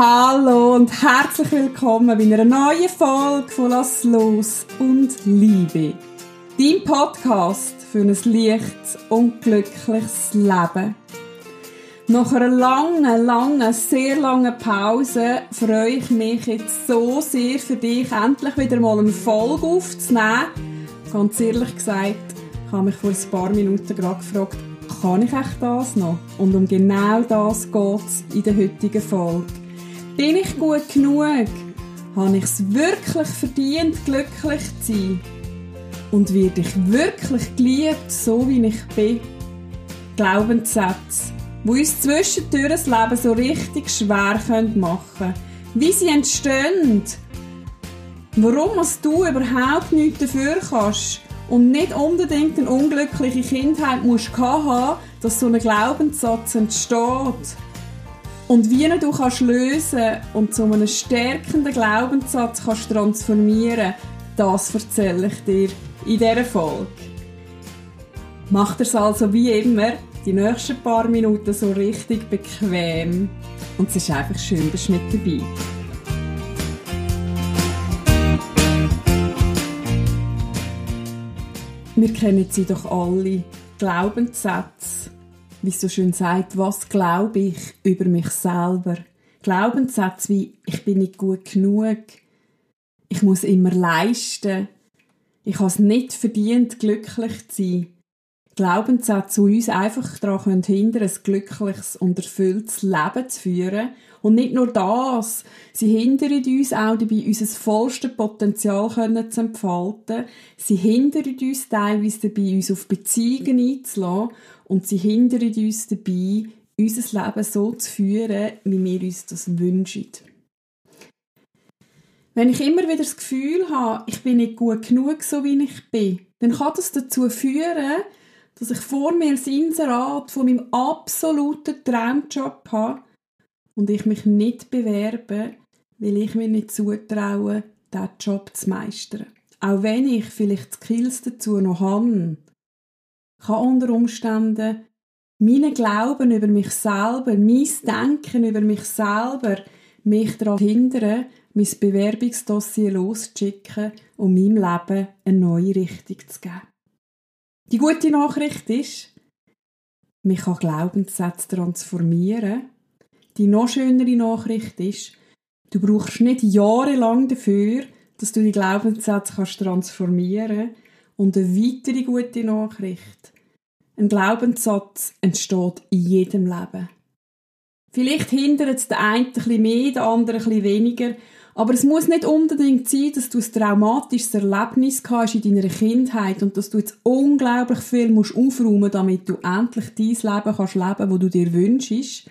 Hallo und herzlich willkommen bei einer neuen Folge von Lass los und Liebe. Dein Podcast für ein leichtes und glückliches Leben. Nach einer langen, langen, sehr langen Pause freue ich mich jetzt so sehr für dich, endlich wieder mal eine Folge aufzunehmen. Ganz ehrlich gesagt, ich habe mich vor ein paar Minuten gerade gefragt, kann ich echt das noch? Und um genau das geht es in der heutigen Folge. Bin ich gut genug? Habe ich es wirklich verdient, glücklich zu sein? Und werde ich wirklich geliebt, so wie ich bin? Glaubenssätze wo uns zwischendurch das Leben so richtig schwer machen können. Wie sie entstehen. Warum du überhaupt nichts dafür kannst und nicht unbedingt eine unglückliche Kindheit musst haben, dass so ein Glaubenssatz entsteht. Und wie du kannst lösen und zu einem stärkenden Glaubenssatz kannst transformieren, das erzähle ich dir in dieser Folge. Macht es also wie immer die nächsten paar Minuten so richtig bequem. Und es ist einfach schön, dass du mit dabei Wir kennen sie doch alle. Glaubenssätze. Wie es so schön sagt, was glaube ich über mich selber? Glaubenssätze wie, ich bin nicht gut genug. Ich muss immer leisten. Ich habe es nicht verdient, glücklich zu sein. Glaubenssätze, die uns einfach daran hindern ein glückliches und erfülltes Leben zu führen. Und nicht nur das, sie hindern uns auch dabei, unser vollstes Potenzial zu entfalten. Sie hindern uns teilweise dabei, uns auf Beziehungen einzulassen. Und sie hindern uns dabei, unser Leben so zu führen, wie wir uns das wünschen. Wenn ich immer wieder das Gefühl habe, ich bin nicht gut genug, so wie ich bin, dann kann das dazu führen, dass ich vor mir das Inserat von meinem absoluten Traumjob habe und ich mich nicht bewerbe, weil ich mir nicht zutraue, diesen Job zu meistern. Auch wenn ich vielleicht die Skills dazu noch habe, kann unter Umständen meine Glauben über mich selber, mein Denken über mich selber mich daran hindern, mein Bewerbungsdossier loszuschicken und meinem Leben eine neue Richtung zu geben. Die gute Nachricht ist, man kann Glaubenssätze transformieren. Die noch schönere Nachricht ist, du brauchst nicht jahrelang dafür, dass du die Glaubenssätze kannst transformieren Und eine weitere gute Nachricht, ein Glaubenssatz entsteht in jedem Leben. Vielleicht hindert es den einen ein bisschen mehr, den anderen bisschen weniger, aber es muss nicht unbedingt sein, dass du ein traumatisches Erlebnis hast in deiner Kindheit und dass du jetzt unglaublich viel musst damit du endlich dein Leben kannst leben, wo du dir wünschst.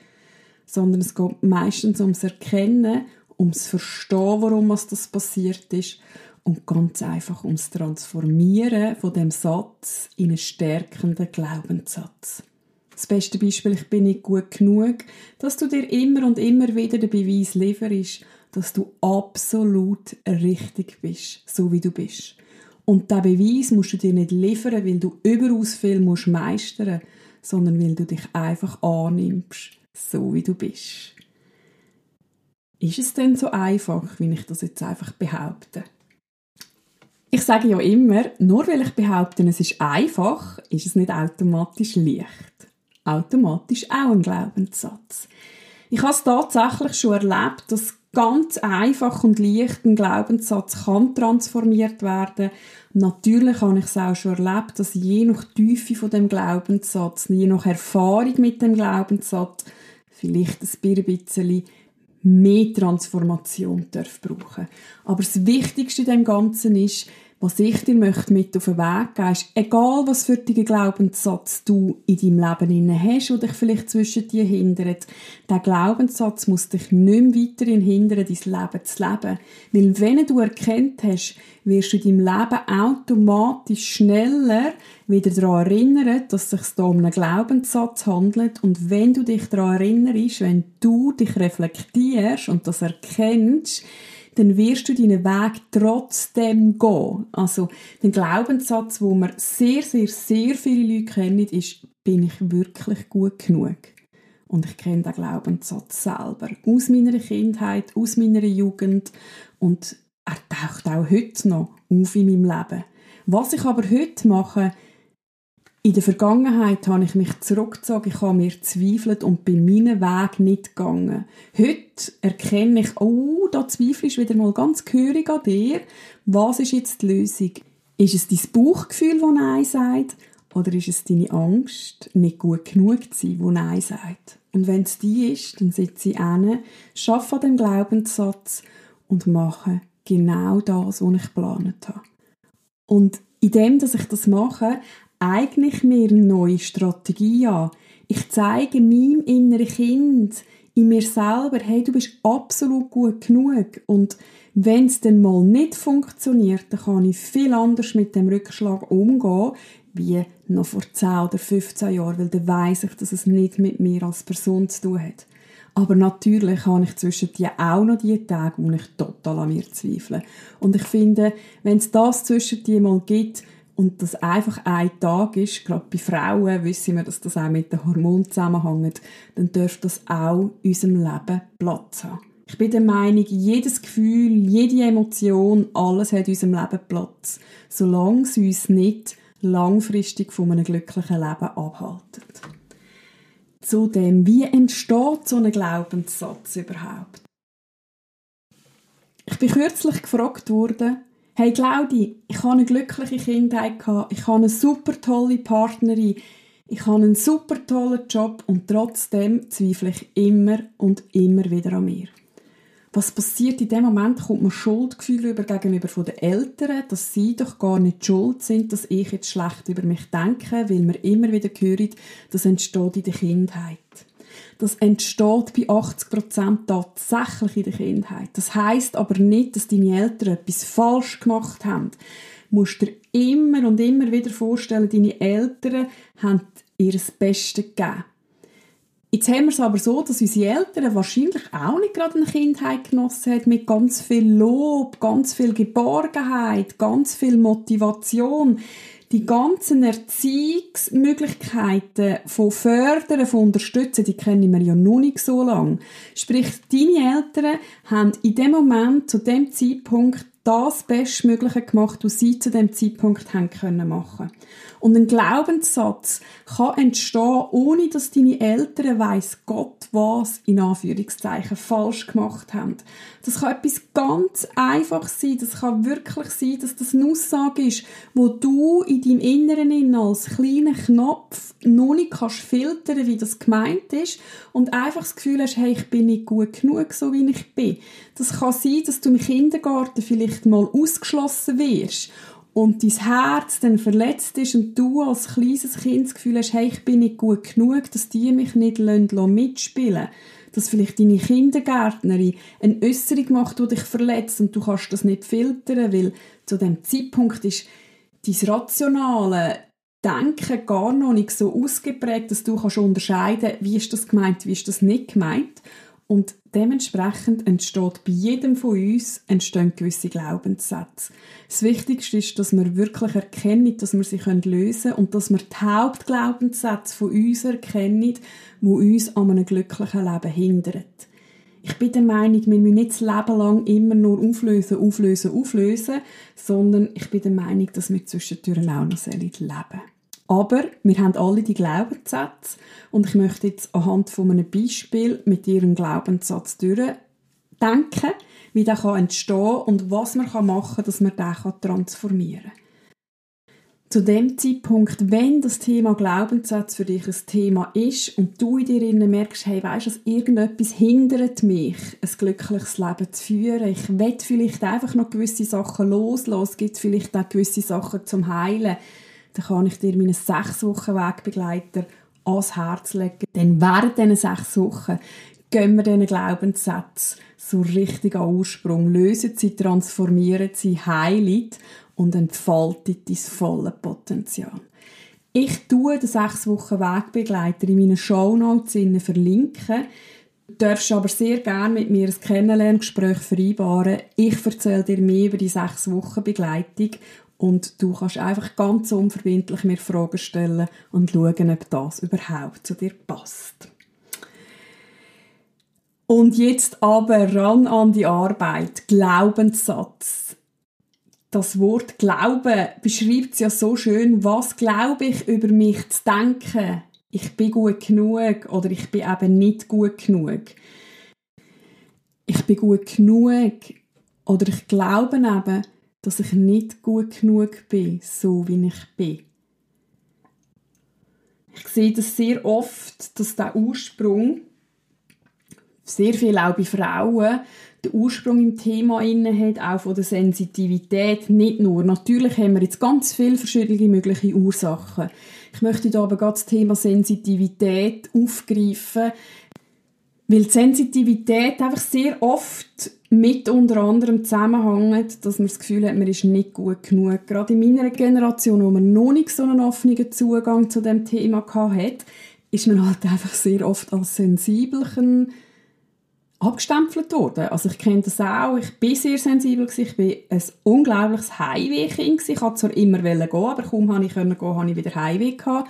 Sondern es geht meistens ums Erkennen, ums Verstehen, warum das passiert ist und ganz einfach ums Transformieren von dem Satz in einen stärkenden Glaubenssatz. Das beste Beispiel, ich bin nicht gut genug, dass du dir immer und immer wieder den Beweis lieferst, dass du absolut richtig bist, so wie du bist. Und der Beweis musst du dir nicht liefern, weil du überaus viel musst meistern, sondern weil du dich einfach annimmst, so wie du bist. Ist es denn so einfach, wie ich das jetzt einfach behaupte? Ich sage ja immer, nur weil ich behaupte, es ist einfach, ist es nicht automatisch leicht. Automatisch auch ein Glaubenssatz. Ich habe es tatsächlich schon erlebt, dass ganz einfach und leicht ein Glaubenssatz kann transformiert werden. Natürlich habe ich es auch schon erlebt, dass je nach Tiefe von dem Glaubenssatz, je nach Erfahrung mit dem Glaubenssatz, vielleicht ein bisschen mehr Transformation darf brauchen. Aber das Wichtigste in dem Ganzen ist, was ich dir möchte mit auf den Weg geben, ist, egal was für einen Glaubenssatz du in deinem Leben hast, der dich vielleicht zwischen dir hindert, der Glaubenssatz muss dich nicht mehr weiterhin hindern, dein Leben zu leben. Weil wenn du erkennt hast, wirst du in deinem Leben automatisch schneller wieder daran erinnern, dass es sich da um einen Glaubenssatz handelt. Und wenn du dich daran erinnerst, wenn du dich reflektierst und das erkennst, dann wirst du deinen Weg trotzdem gehen. Also, der Glaubenssatz, wo man sehr, sehr, sehr viele Leute kennen, ist, bin ich wirklich gut genug? Und ich kenne den Glaubenssatz selber. Aus meiner Kindheit, aus meiner Jugend. Und er taucht auch heute noch auf in meinem Leben. Was ich aber heute mache, in der Vergangenheit habe ich mich zurückgezogen, ich habe mir zweifelt und bin meinen Weg nicht gegangen. Heute erkenne ich, oh, da zweifle wieder mal ganz gehörig an dir. Was ist jetzt die Lösung? Ist es dein Bauchgefühl, das Nein sagt? Oder ist es deine Angst, nicht gut genug zu sein, die Nein sagt? Und wenn es die ist, dann sitze ich hin, arbeite an dem Glaubenssatz und mache genau das, was ich geplant habe. Und in dem, dass ich das mache, eigne ich mir eine neue Strategie an. Ich zeige meinem inneren Kind, in mir selber, hey, du bist absolut gut genug. Und wenn es dann mal nicht funktioniert, dann kann ich viel anders mit dem Rückschlag umgehen, wie noch vor 10 oder 15 Jahren, weil dann weiss ich, dass es nicht mit mir als Person zu tun hat. Aber natürlich habe ich zwischen die auch noch die Tage, wo ich total an mir zweifle. Und ich finde, wenn es das zwischen die mal gibt, und das einfach ein Tag ist, gerade bei Frauen wissen wir, dass das auch mit den Hormonen zusammenhängt, dann dürfte das auch in unserem Leben Platz haben. Ich bin der Meinung, jedes Gefühl, jede Emotion, alles hat in unserem Leben Platz, solange es uns nicht langfristig von einem glücklichen Leben abhalten. Zudem, wie entsteht so ein Glaubenssatz überhaupt? Ich bin kürzlich gefragt worden, Hey Claudi, ich habe eine glückliche Kindheit gehabt, ich habe eine super tolle Partnerin, ich habe einen super tollen Job und trotzdem zweifle ich immer und immer wieder an mir. Was passiert in dem Moment, kommt mir Schuldgefühl über gegenüber von den Eltern, dass sie doch gar nicht schuld sind, dass ich jetzt schlecht über mich denke, weil mir immer wieder hören, das entsteht in der Kindheit. Das entsteht bei 80% tatsächlich in der Kindheit. Das heißt aber nicht, dass deine Eltern etwas falsch gemacht haben. Du musst dir immer und immer wieder vorstellen, deine Eltern haben ihr Bestes gegeben. Jetzt haben wir es aber so, dass unsere Eltern wahrscheinlich auch nicht gerade eine Kindheit genossen haben mit ganz viel Lob, ganz viel Geborgenheit, ganz viel Motivation die ganzen Erziehungsmöglichkeiten von Fördern, von Unterstützen, die kennen wir ja noch nicht so lange. Sprich, deine Eltern haben in dem Moment, zu dem Zeitpunkt, das Bestmögliche gemacht, was sie zu dem Zeitpunkt haben können machen. Und ein Glaubenssatz kann entstehen, ohne dass deine Eltern weiss Gott was in Anführungszeichen falsch gemacht haben. Das kann etwas ganz einfach sein. Das kann wirklich sein, dass das eine Aussage ist, wo du in deinem Inneren als kleiner Knopf noch nicht kannst filtern, wie das gemeint ist und einfach das Gefühl hast, hey, ich bin nicht gut genug, so wie ich bin. Das kann sein, dass du im Kindergarten vielleicht mal ausgeschlossen wirst und dein Herz dann verletzt ist und du als kleines Kind das Gefühl hast, hey, ich bin nicht gut genug, dass die mich nicht mitspielen lassen, dass vielleicht deine Kindergärtnerin eine Äußerung macht, die dich verletzt und du kannst das nicht filtern, weil zu dem Zeitpunkt ist dein rationale Denken gar noch nicht so ausgeprägt, dass du kannst unterscheiden, wie ist das gemeint, wie ist das nicht gemeint. Und dementsprechend entsteht bei jedem von uns entstehen gewisse Glaubenssätze. Das Wichtigste ist, dass wir wirklich erkennen, dass wir sie lösen können und dass wir die Hauptglaubenssätze von uns erkennen, die uns an einem glücklichen Leben hindern. Ich bin der Meinung, wir müssen nicht das Leben lang immer nur auflösen, auflösen, auflösen, sondern ich bin der Meinung, dass wir zwischendurch auch noch leben sollen. Aber wir haben alle die Glaubenssätze und ich möchte jetzt anhand von einem Beispiel mit Ihrem Glaubenssatz durchdenken, wie der kann und was man machen kann, dass man den transformieren kann. Zu dem Zeitpunkt, wenn das Thema Glaubenssatz für dich ein Thema ist und du in dir merkst, hey, weißt du, irgendetwas hindert mich, ein glückliches Leben zu führen. Ich will vielleicht einfach noch gewisse Sachen loslassen. Es gibt vielleicht auch gewisse Sachen zum Heilen dann kann ich dir meinen sechs Wochen Wegbegleiter ans Herz legen. Denn während diesen sechs Wochen gehen wir diesen Glaubenssätze so richtig an Ursprung, lösen sie, transformieren sie, heilen und entfalten dein volles Potenzial. Ich tue den sechs Wochen Wegbegleiter in meinen Shownotes verlinken. Du darfst aber sehr gerne mit mir ein Kennenlerngespräch vereinbaren. Ich erzähle dir mehr über die sechs Wochen Begleitung und du kannst einfach ganz unverbindlich mir Fragen stellen und schauen, ob das überhaupt zu dir passt. Und jetzt aber ran an die Arbeit. Glaubenssatz. Das Wort Glauben beschreibt es ja so schön. Was glaube ich über mich zu denken? Ich bin gut genug oder ich bin eben nicht gut genug. Ich bin gut genug oder ich glaube eben, dass ich nicht gut genug bin, so wie ich bin. Ich sehe das sehr oft, dass der Ursprung sehr viel auch bei Frauen den Ursprung im Thema inne hat, auch von der Sensitivität, nicht nur. Natürlich haben wir jetzt ganz viele verschiedene mögliche Ursachen. Ich möchte hier aber gerade das Thema Sensitivität aufgreifen, weil die Sensitivität einfach sehr oft mit unter anderem zusammenhängt, dass man das Gefühl hat, man ist nicht gut genug. Gerade in meiner Generation, wo man noch nicht so einen offenen Zugang zu dem Thema hatte, ist man halt einfach sehr oft als sensibelchen abgestempelt worden. Also ich kenne das auch, ich bin sehr sensibel, ich bin ein unglaubliches Heimwehkind. Ich wollte zwar immer gehen, aber kaum konnte ich gehen, habe ich wieder Heimweh gehabt.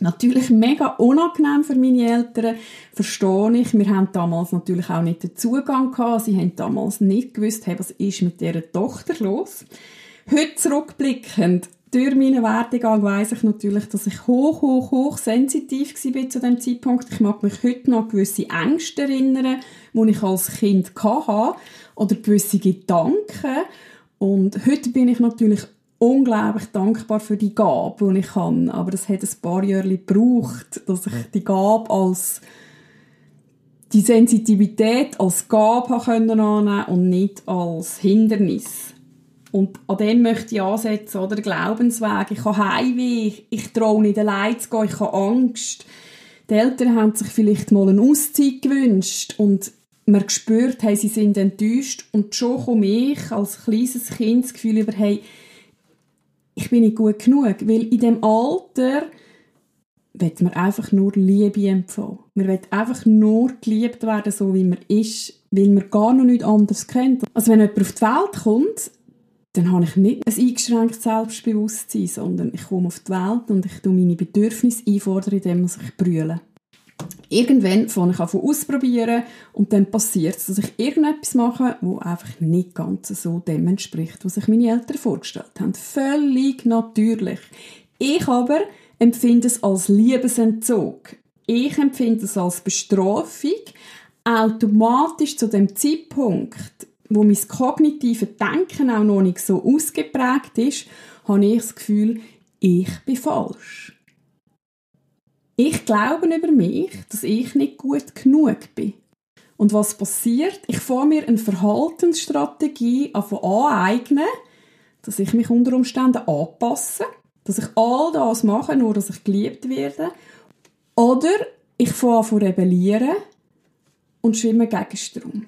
Natürlich mega unangenehm für meine Eltern, verstehe ich. Wir haben damals natürlich auch nicht den Zugang gehabt. Sie haben damals nicht gewusst, hey, was ist mit dieser Tochter los. Heute zurückblickend durch meinen Werdegang weiss ich natürlich, dass ich hoch, hoch, hoch sensitiv war zu dem Zeitpunkt. Ich mag mich heute noch gewisse Ängste erinnern, die ich als Kind hatte, oder gewisse Gedanken. Und heute bin ich natürlich unglaublich dankbar für die Gabe, die ich habe. Aber es hat ein paar Jahre gebraucht, dass ich die Gabe als die Sensitivität als Gabe annehmen und nicht als Hindernis. Und an dem möchte ich ansetzen, oder? Glaubensweg. Ich habe Heimweh, ich traue nicht allein zu gehen, ich habe Angst. Die Eltern haben sich vielleicht mal eine Auszeit gewünscht und man spürt, hey, sie sind enttäuscht. Und schon komme ich als kleines Kind das Gefühl über, hey, ich bin nicht gut genug. Weil in dem Alter wird man einfach nur Liebe empfangen. Man will einfach nur geliebt werden, so wie man ist, weil man gar noch nichts anderes kennt. Also wenn jemand auf die Welt kommt, dann habe ich nicht ein eingeschränktes Selbstbewusstsein, sondern ich komme auf die Welt und ich tue meine Bedürfnisse einfordern, indem ich brülle. Irgendwann fange ich an ausprobieren und dann passiert es, dass ich irgendetwas mache, wo einfach nicht ganz so dem entspricht, was sich meine Eltern vorgestellt haben. Völlig natürlich. Ich aber empfinde es als Liebesentzug. Ich empfinde es als Bestrafung, automatisch zu dem Zeitpunkt, wo mein kognitives Denken auch noch nicht so ausgeprägt ist, habe ich das Gefühl, ich bin falsch. Ich glaube über mich, dass ich nicht gut genug bin. Und was passiert? Ich fange mir eine Verhaltensstrategie aneignen, dass ich mich unter Umständen anpasse, dass ich all das mache, nur dass ich geliebt werde. Oder ich fange an rebellieren und schwimme gegen Strom.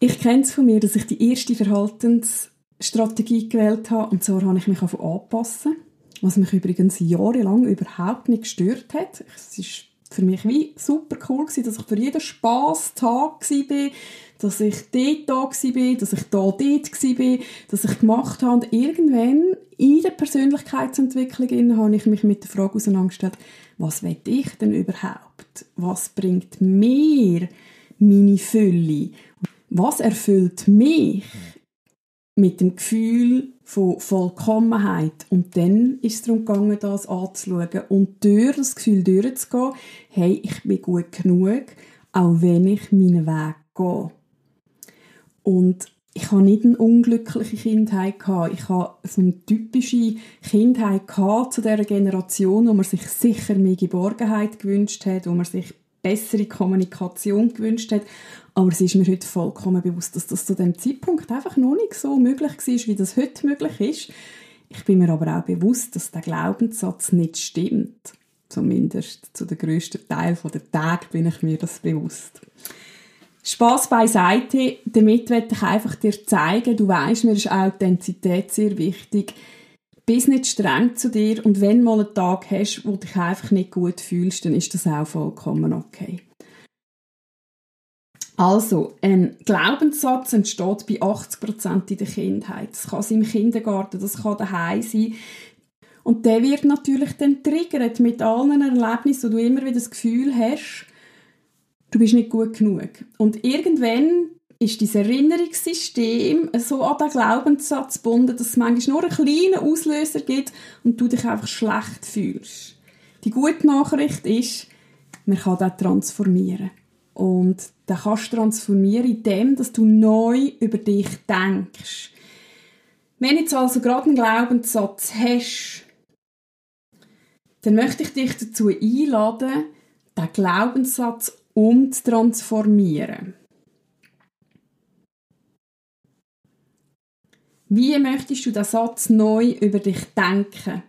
Ich kenne es von mir, dass ich die erste Verhaltensstrategie gewählt habe und zwar habe ich mich anpassen, was mich übrigens jahrelang überhaupt nicht gestört hat. Es ist für mich wie super cool gewesen, dass ich für jeden Spass Tag war, dass ich dort da war, dass ich da dort war, dass ich gemacht habe. Und irgendwann in der Persönlichkeitsentwicklung habe ich mich mit der Frage auseinandergestellt, was will ich denn überhaupt? Was bringt mir meine Fülle? was erfüllt mich mit dem Gefühl von Vollkommenheit. Und dann ist es darum gegangen, das anzuschauen und durch das Gefühl durchzugehen, hey, ich bin gut genug, auch wenn ich meinen Weg gehe. Und ich habe nicht eine unglückliche Kindheit gehabt. Ich habe so eine typische Kindheit gehabt zu dieser Generation, wo man sich sicher mehr Geborgenheit gewünscht hat, wo man sich bessere Kommunikation gewünscht hat. Aber es ist mir heute vollkommen bewusst, dass das zu dem Zeitpunkt einfach noch nicht so möglich war, wie das heute möglich ist. Ich bin mir aber auch bewusst, dass der Glaubenssatz nicht stimmt. Zumindest zu der grössten Teil der Tage bin ich mir das bewusst. Spaß beiseite. Damit möchte ich einfach dir zeigen, du weißt, mir ist Authentizität sehr wichtig bist nicht streng zu dir und wenn du mal einen Tag hast, wo du dich einfach nicht gut fühlst, dann ist das auch vollkommen okay. Also, ein Glaubenssatz entsteht bei 80% in der Kindheit. Das kann im Kindergarten, das kann daheim sein. Und der wird natürlich dann triggert mit allen Erlebnissen, wo du immer wieder das Gefühl hast, du bist nicht gut genug. Und irgendwann ist dein Erinnerungssystem so an den Glaubenssatz gebunden, dass es manchmal nur einen kleinen Auslöser gibt und du dich einfach schlecht fühlst. Die gute Nachricht ist, man kann das transformieren. Und den kannst du transformieren, indem dass du neu über dich denkst. Wenn du jetzt also gerade einen Glaubenssatz hast, dann möchte ich dich dazu einladen, den Glaubenssatz umzutransformieren. Wie möchtest du den Satz neu über dich denken?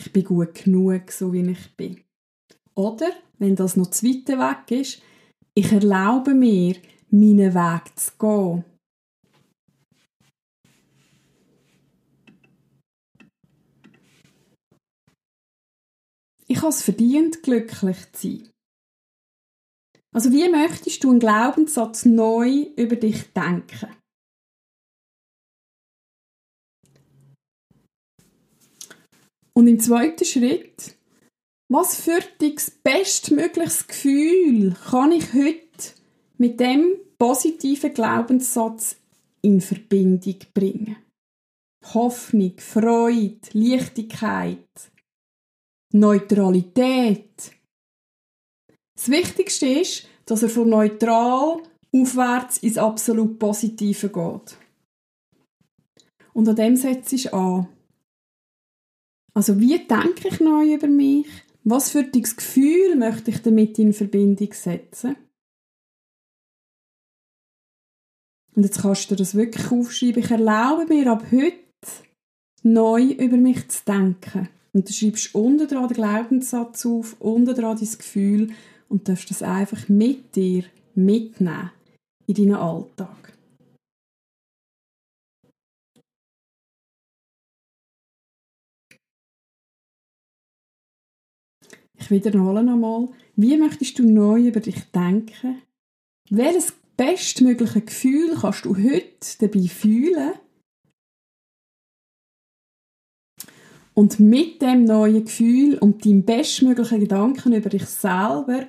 Ich bin gut genug, so wie ich bin. Oder, wenn das noch zu weit weg ist, ich erlaube mir, meinen Weg zu gehen. Ich habe es verdient, glücklich zu sein. Also wie möchtest du einen Glaubenssatz neu über dich denken? Und im zweiten Schritt, was für dich das bestmögliches Gefühl kann ich heute mit dem positiven Glaubenssatz in Verbindung bringen? Hoffnung, Freude, Leichtigkeit, Neutralität. Das Wichtigste ist, dass er von neutral aufwärts ins absolut Positive geht. Und an dem setzt ich an. Also wie denke ich neu über mich? Was für ein Gefühl möchte ich damit in Verbindung setzen? Und jetzt kannst du das wirklich aufschreiben. Ich erlaube mir ab heute neu über mich zu denken. Und du schreibst unten dran den Glaubenssatz auf, unten dran dein Gefühl und darfst das einfach mit dir mitnehmen in deinen Alltag. Ich wiederhole nochmal. Wie möchtest du neu über dich denken? Welches bestmögliche Gefühl kannst du heute dabei fühlen? Und mit dem neuen Gefühl und deinem bestmöglichen Gedanken über dich selber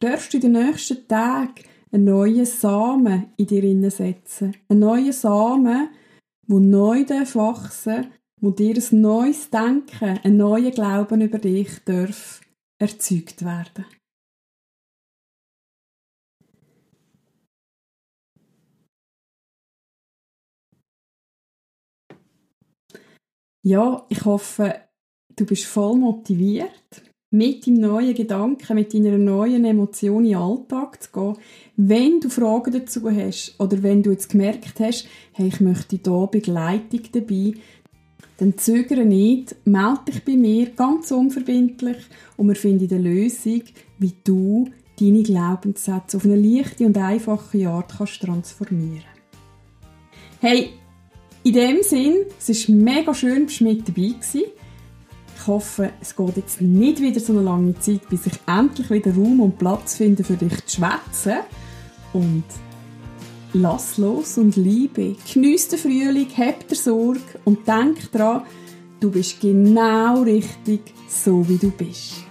darfst du den nächsten Tagen einen neuen Samen in dir setzen. Einen neuen Samen, der neu wachsen wo dir ein neues Denken, ein neuer Glauben über dich darf erzeugt werden. Ja, ich hoffe, du bist voll motiviert, mit deinem neuen Gedanken, mit deiner neuen Emotion in den Alltag zu gehen. Wenn du Fragen dazu hast oder wenn du jetzt gemerkt hast, hey, ich möchte hier Begleitung dabei, dann zögere nicht, melde dich bei mir ganz unverbindlich und wir finden eine Lösung, wie du deine Glaubenssätze auf eine leichte und einfache Art kannst transformieren Hey, in dem Sinn, es ist mega schön, dass du mit dabei warst. Ich hoffe, es geht jetzt nicht wieder so eine lange Zeit, bis ich endlich wieder Raum und Platz finde, für dich zu schwätzen. Und lass los und liebe. Geniess den Frühling, hab dir Sorge und denk dran, du bist genau richtig, so wie du bist.